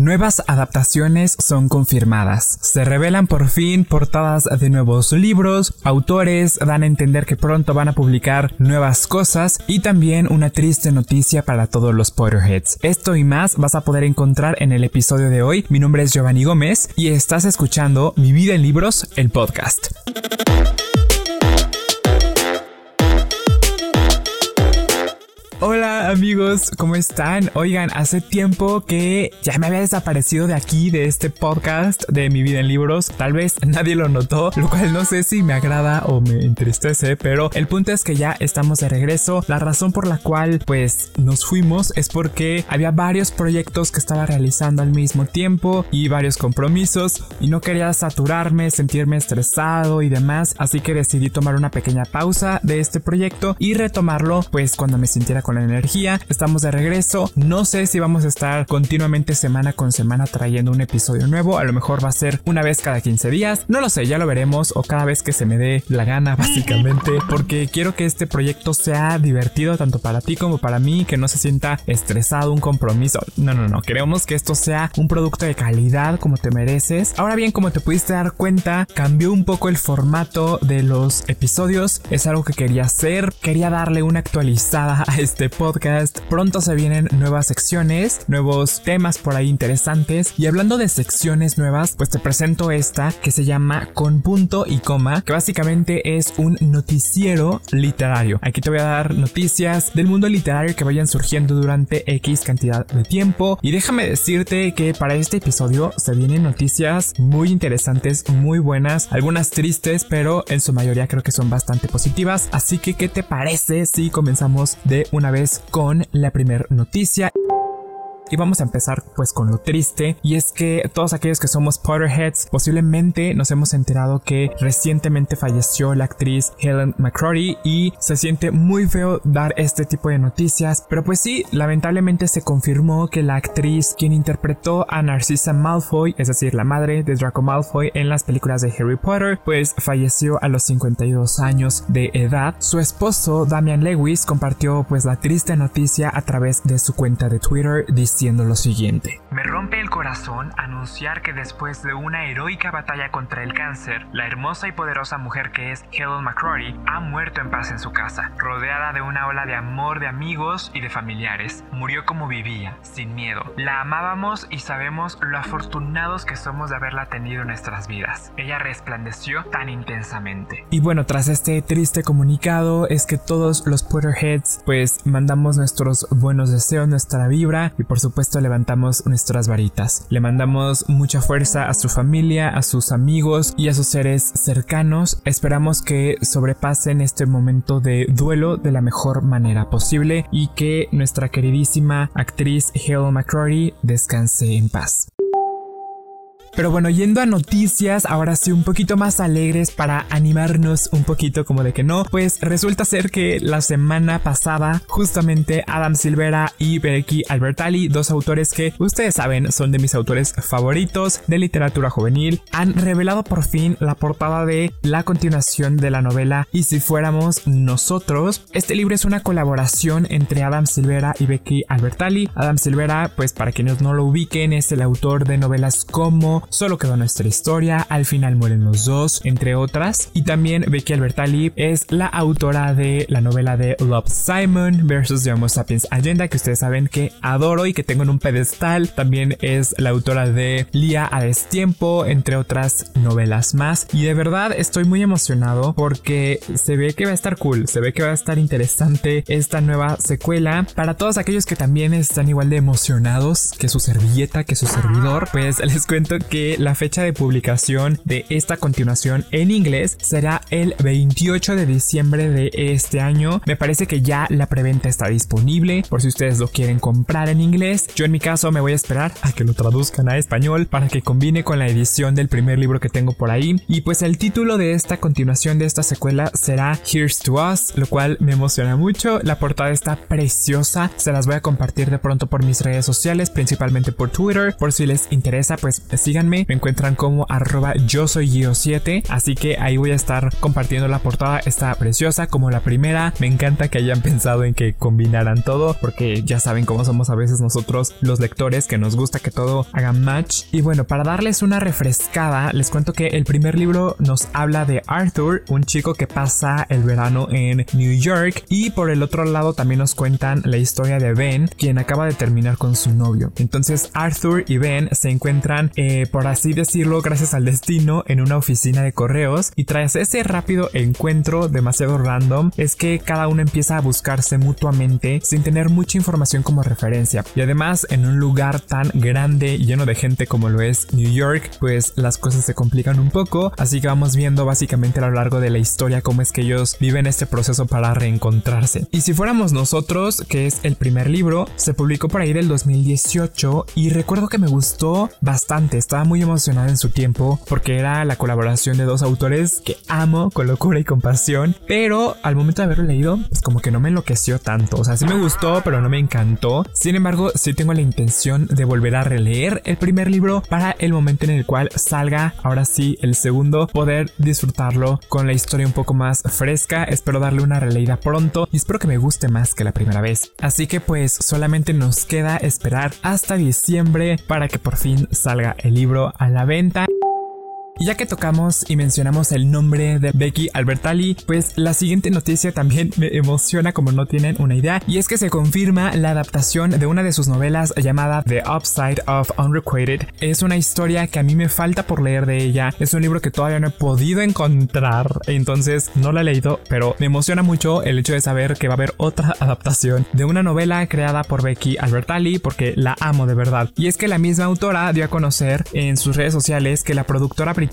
Nuevas adaptaciones son confirmadas. Se revelan por fin portadas de nuevos libros, autores dan a entender que pronto van a publicar nuevas cosas y también una triste noticia para todos los Potterheads. Esto y más vas a poder encontrar en el episodio de hoy. Mi nombre es Giovanni Gómez y estás escuchando Mi vida en libros, el podcast. Hola amigos, ¿cómo están? Oigan, hace tiempo que ya me había desaparecido de aquí, de este podcast de mi vida en libros. Tal vez nadie lo notó, lo cual no sé si me agrada o me entristece, pero el punto es que ya estamos de regreso. La razón por la cual pues nos fuimos es porque había varios proyectos que estaba realizando al mismo tiempo y varios compromisos y no quería saturarme, sentirme estresado y demás, así que decidí tomar una pequeña pausa de este proyecto y retomarlo pues cuando me sintiera la energía. Estamos de regreso. No sé si vamos a estar continuamente semana con semana trayendo un episodio nuevo. A lo mejor va a ser una vez cada 15 días. No lo sé, ya lo veremos. O cada vez que se me dé la gana, básicamente. Porque quiero que este proyecto sea divertido tanto para ti como para mí. Que no se sienta estresado, un compromiso. No, no, no. Queremos que esto sea un producto de calidad como te mereces. Ahora bien, como te pudiste dar cuenta, cambió un poco el formato de los episodios. Es algo que quería hacer. Quería darle una actualizada a este podcast. Pronto se vienen nuevas secciones, nuevos temas por ahí interesantes. Y hablando de secciones nuevas, pues te presento esta que se llama Con punto y coma, que básicamente es un noticiero literario. Aquí te voy a dar noticias del mundo literario que vayan surgiendo durante X cantidad de tiempo. Y déjame decirte que para este episodio se vienen noticias muy interesantes, muy buenas, algunas tristes, pero en su mayoría creo que son bastante positivas. Así que, ¿qué te parece si comenzamos de una vez con la primera noticia. Y vamos a empezar pues con lo triste y es que todos aquellos que somos Potterheads posiblemente nos hemos enterado que recientemente falleció la actriz Helen McCrory y se siente muy feo dar este tipo de noticias, pero pues sí, lamentablemente se confirmó que la actriz quien interpretó a Narcissa Malfoy, es decir, la madre de Draco Malfoy en las películas de Harry Potter, pues falleció a los 52 años de edad. Su esposo Damian Lewis compartió pues la triste noticia a través de su cuenta de Twitter diciendo lo siguiente. El corazón anunciar que después de una heroica batalla contra el cáncer, la hermosa y poderosa mujer que es Helen McCrory ha muerto en paz en su casa, rodeada de una ola de amor de amigos y de familiares. Murió como vivía, sin miedo. La amábamos y sabemos lo afortunados que somos de haberla tenido en nuestras vidas. Ella resplandeció tan intensamente. Y bueno, tras este triste comunicado es que todos los Potterheads pues mandamos nuestros buenos deseos, nuestra vibra y por supuesto levantamos nuestras Le mandamos mucha fuerza a su familia, a sus amigos y a sus seres cercanos. Esperamos que sobrepasen este momento de duelo de la mejor manera posible y que nuestra queridísima actriz Hale McCrory descanse en paz. Pero bueno, yendo a noticias, ahora sí un poquito más alegres para animarnos un poquito como de que no, pues resulta ser que la semana pasada justamente Adam Silvera y Becky Albertalli, dos autores que ustedes saben son de mis autores favoritos de literatura juvenil, han revelado por fin la portada de la continuación de la novela Y si fuéramos nosotros. Este libro es una colaboración entre Adam Silvera y Becky Albertalli. Adam Silvera, pues para quienes no lo ubiquen, es el autor de novelas como Solo quedó nuestra historia, Al final mueren los dos, entre otras. Y también Becky Albertalli es la autora de la novela de Love Simon versus The Homo Sapiens Agenda, que ustedes saben que adoro y que tengo en un pedestal. También es la autora de Lía a destiempo, entre otras novelas más. Y de verdad estoy muy emocionado porque se ve que va a estar cool, se ve que va a estar interesante esta nueva secuela. Para todos aquellos que también están igual de emocionados que su servilleta, que su servidor, pues les cuento que la fecha de publicación de esta continuación en inglés será el 28 de diciembre de este año. Me parece que ya la preventa está disponible por si ustedes lo quieren comprar en inglés. Yo en mi caso me voy a esperar a que lo traduzcan a español para que combine con la edición del primer libro que tengo por ahí. Y pues el título de esta continuación de esta secuela será Here's to Us, lo cual me emociona mucho. La portada está preciosa. Se las voy a compartir de pronto por mis redes sociales, principalmente por Twitter. Por si les interesa, pues sigan síganme, me encuentran como arroba yo soy Gio7, así que ahí voy a estar compartiendo la portada, está preciosa como la primera, me encanta que hayan pensado en que combinaran todo, porque ya saben cómo somos a veces nosotros los lectores, que nos gusta que todo haga match. Y bueno, para darles una refrescada, les cuento que el primer libro nos habla de Arthur, un chico que pasa el verano en New York, y por el otro lado también nos cuentan la historia de Ben, quien acaba de terminar con su novio. Entonces Arthur y Ben se encuentran, eh, por así decirlo, gracias al destino, en una oficina de correos, y tras ese rápido encuentro demasiado random, es que cada uno empieza a buscarse mutuamente sin tener mucha información como referencia. Y además, en un lugar tan grande y lleno de gente como lo es New York, pues las cosas se complican un poco, así que vamos viendo básicamente a lo largo de la historia cómo es que ellos viven este proceso para reencontrarse. Y si fuéramos nosotros, que es el primer libro, se publicó por ahí del 2018 y recuerdo que me gustó bastante, muy emocionada en su tiempo porque era la colaboración de dos autores que amo con locura y compasión, pero al momento de haberlo leído, pues como que no me enloqueció tanto, o sea, sí me gustó, pero no me encantó. Sin embargo, sí tengo la intención de volver a releer el primer libro para el momento en el cual salga, ahora sí, el segundo, poder disfrutarlo con la historia un poco más fresca. Espero darle una releída pronto y espero que me guste más que la primera vez. Así que pues solamente nos queda esperar hasta diciembre para que por fin salga el libro a la venta. Ya que tocamos y mencionamos el nombre de Becky Albertalli, pues la siguiente noticia también me emociona como no tienen una idea, y es que se confirma la adaptación de una de sus novelas llamada The Upside of Unrequited. Es una historia que a mí me falta por leer de ella, es un libro que todavía no he podido encontrar, entonces no la he leído, pero me emociona mucho el hecho de saber que va a haber otra adaptación de una novela creada por Becky Albertalli, porque la amo de verdad. Y es que la misma autora dio a conocer en sus redes sociales que la productora británica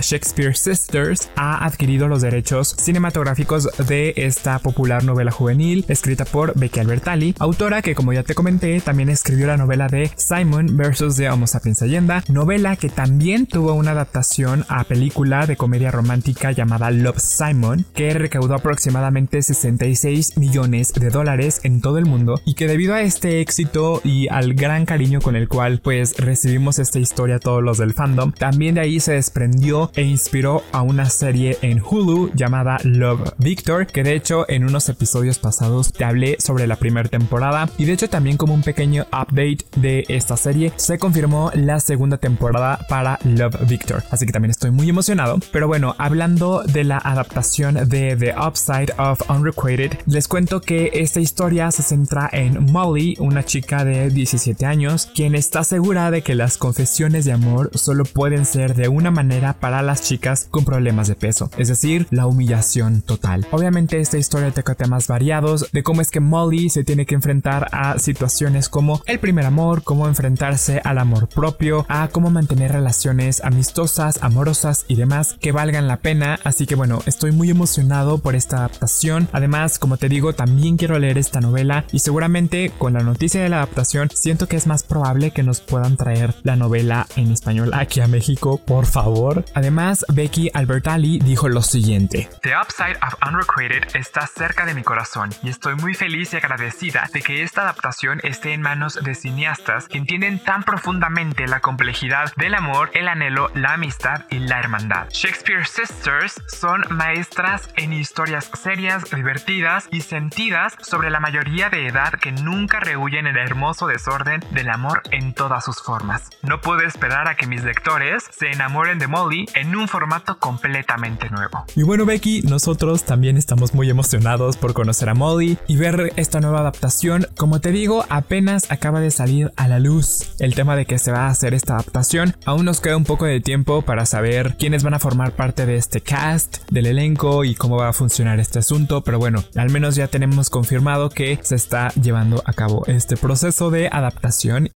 Shakespeare Sisters ha adquirido los derechos cinematográficos de esta popular novela juvenil escrita por Becky Albertalli, autora que como ya te comenté también escribió la novela de Simon vs. The Homo Sapiens Allenda, novela que también tuvo una adaptación a película de comedia romántica llamada Love Simon, que recaudó aproximadamente 66 millones de dólares en todo el mundo y que debido a este éxito y al gran cariño con el cual pues recibimos esta historia todos los del fandom, también de ahí se desprendió e inspiró a una serie en Hulu llamada Love Victor, que de hecho en unos episodios pasados te hablé sobre la primera temporada y de hecho también como un pequeño update de esta serie se confirmó la segunda temporada para Love Victor, así que también estoy muy emocionado. Pero bueno, hablando de la adaptación de The Upside of Unrequited, les cuento que esta historia se centra en Molly, una chica de 17 años, quien está segura de que las confesiones de amor solo pueden ser de una manera para las chicas con problemas de peso, es decir, la humillación total. Obviamente esta historia toca temas variados de cómo es que Molly se tiene que enfrentar a situaciones como el primer amor, cómo enfrentarse al amor propio, a cómo mantener relaciones amistosas, amorosas y demás que valgan la pena, así que bueno, estoy muy emocionado por esta adaptación. Además, como te digo, también quiero leer esta novela y seguramente con la noticia de la adaptación siento que es más probable que nos puedan traer la novela en español aquí a México, por favor. Además, Becky Albertalli dijo lo siguiente. The Upside of Unrequited está cerca de mi corazón y estoy muy feliz y agradecida de que esta adaptación esté en manos de cineastas que entienden tan profundamente la complejidad del amor, el anhelo, la amistad y la hermandad. Shakespeare Sisters son maestras en historias serias, divertidas y sentidas sobre la mayoría de edad que nunca rehuyen el hermoso desorden del amor en todas sus formas. No puedo esperar a que mis lectores se enamoren de Molly en un formato completamente nuevo. Y bueno Becky, nosotros también estamos muy emocionados por conocer a Molly y ver esta nueva adaptación. Como te digo, apenas acaba de salir a la luz el tema de que se va a hacer esta adaptación. Aún nos queda un poco de tiempo para saber quiénes van a formar parte de este cast, del elenco y cómo va a funcionar este asunto, pero bueno, al menos ya tenemos confirmado que se está llevando a cabo este proceso de adaptación.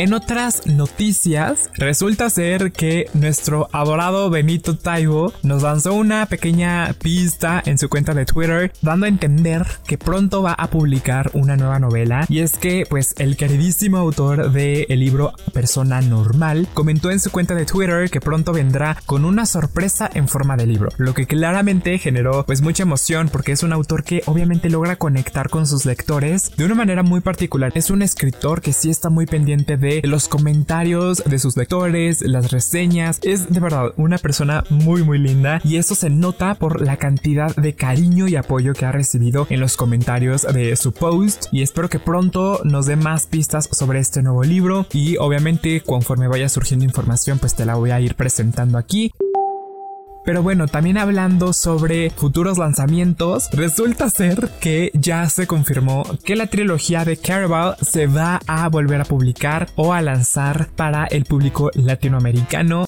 En otras noticias, resulta ser que nuestro adorado Benito Taibo nos lanzó una pequeña pista en su cuenta de Twitter, dando a entender que pronto va a publicar una nueva novela. Y es que, pues, el queridísimo autor del libro Persona Normal comentó en su cuenta de Twitter que pronto vendrá con una sorpresa en forma de libro, lo que claramente generó, pues, mucha emoción porque es un autor que obviamente logra conectar con sus lectores de una manera muy particular. Es un escritor que sí está muy pendiente de de los comentarios de sus lectores, las reseñas. Es de verdad una persona muy muy linda y eso se nota por la cantidad de cariño y apoyo que ha recibido en los comentarios de su post y espero que pronto nos dé más pistas sobre este nuevo libro y obviamente conforme vaya surgiendo información pues te la voy a ir presentando aquí. Pero bueno, también hablando sobre futuros lanzamientos, resulta ser que ya se confirmó que la trilogía de Caraval se va a volver a publicar o a lanzar para el público latinoamericano.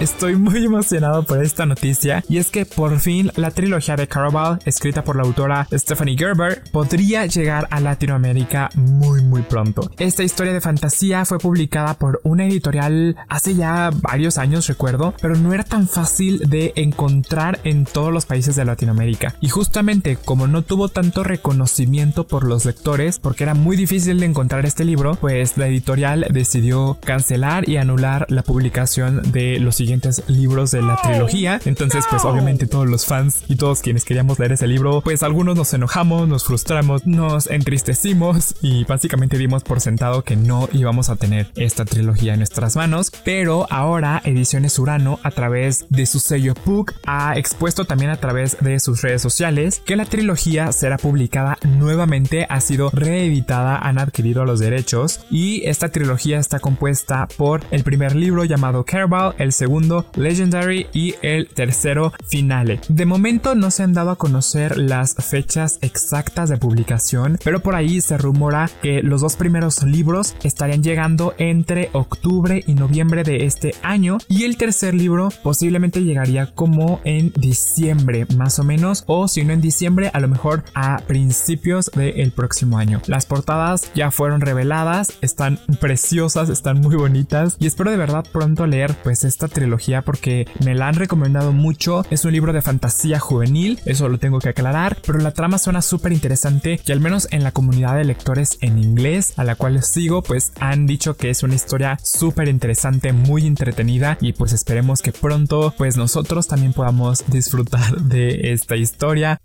Estoy muy emocionado por esta noticia y es que por fin la trilogía de Caraval, escrita por la autora Stephanie Gerber, podría llegar a Latinoamérica muy muy pronto. Esta historia de fantasía fue publicada por una editorial hace ya varios años recuerdo, pero no era tan fácil de encontrar en todos los países de Latinoamérica. Y justamente como no tuvo tanto reconocimiento por los lectores, porque era muy difícil de encontrar este libro, pues la editorial decidió cancelar y anular la publicación de los siguientes libros de la trilogía. Entonces, pues obviamente todos los fans y todos quienes queríamos leer ese libro, pues algunos nos enojamos, nos frustramos, nos entristecimos y básicamente dimos por sentado que no íbamos a tener esta trilogía en nuestras manos. Pero ahora Ediciones Urano a través de su sello Puck ha expuesto también a través de sus redes sociales que la trilogía será publicada nuevamente, ha sido reeditada, han adquirido los derechos y esta trilogía está compuesta por el primer libro llamado Caraval, el segundo Legendary y el tercero Finale. De momento no se han dado a conocer las fechas exactas de publicación, pero por ahí se rumora que los dos primeros libros estarían llegando entre octubre y noviembre de este año y el tercer libro posiblemente llegaría como en diciembre más o menos o si no en diciembre a lo mejor a principios del próximo año. Las portadas ya fueron reveladas, están preciosas, están muy bonitas y espero de verdad pronto leer pues esta trilogía porque me la han recomendado mucho. Es un libro de fantasía juvenil, eso lo tengo que aclarar, pero la trama suena súper interesante y al menos en la comunidad de lectores en inglés a la cual sigo, pues han dicho que es una historia súper interesante, muy entretenida y pues esperemos que pronto pues nosotros también podamos disfrutar de esta historia.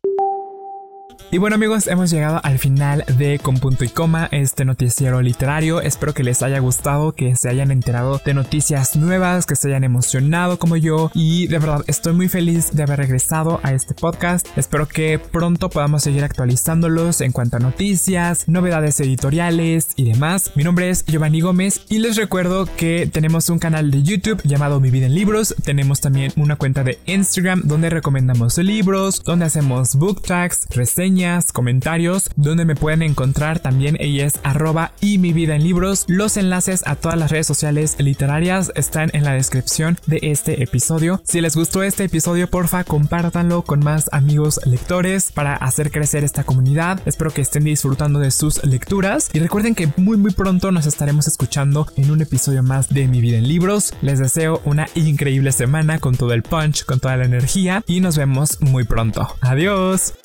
Y bueno amigos, hemos llegado al final de Con Punto y Coma, este noticiero literario. Espero que les haya gustado, que se hayan enterado de noticias nuevas, que se hayan emocionado como yo. Y de verdad, estoy muy feliz de haber regresado a este podcast. Espero que pronto podamos seguir actualizándolos en cuanto a noticias, novedades editoriales y demás. Mi nombre es Giovanni Gómez y les recuerdo que tenemos un canal de YouTube llamado Mi Vida en Libros. Tenemos también una cuenta de Instagram donde recomendamos libros, donde hacemos book tags, comentarios, donde me pueden encontrar también ella es arroba y mi vida en libros. Los enlaces a todas las redes sociales literarias están en la descripción de este episodio. Si les gustó este episodio, porfa, compártanlo con más amigos lectores para hacer crecer esta comunidad. Espero que estén disfrutando de sus lecturas y recuerden que muy muy pronto nos estaremos escuchando en un episodio más de Mi vida en libros. Les deseo una increíble semana con todo el punch, con toda la energía y nos vemos muy pronto. Adiós.